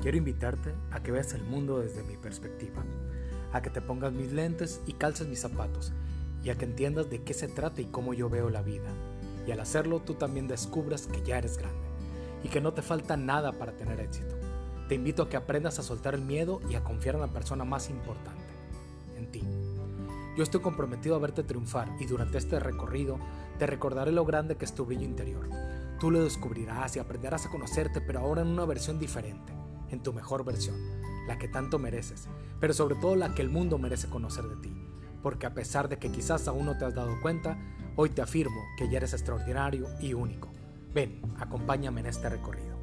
Quiero invitarte a que veas el mundo desde mi perspectiva, a que te pongas mis lentes y calces mis zapatos, y a que entiendas de qué se trata y cómo yo veo la vida. Y al hacerlo tú también descubras que ya eres grande y que no te falta nada para tener éxito. Te invito a que aprendas a soltar el miedo y a confiar en la persona más importante, en ti. Yo estoy comprometido a verte triunfar y durante este recorrido te recordaré lo grande que es tu brillo interior. Tú lo descubrirás y aprenderás a conocerte, pero ahora en una versión diferente, en tu mejor versión, la que tanto mereces, pero sobre todo la que el mundo merece conocer de ti. Porque a pesar de que quizás aún no te has dado cuenta, hoy te afirmo que ya eres extraordinario y único. Ven, acompáñame en este recorrido.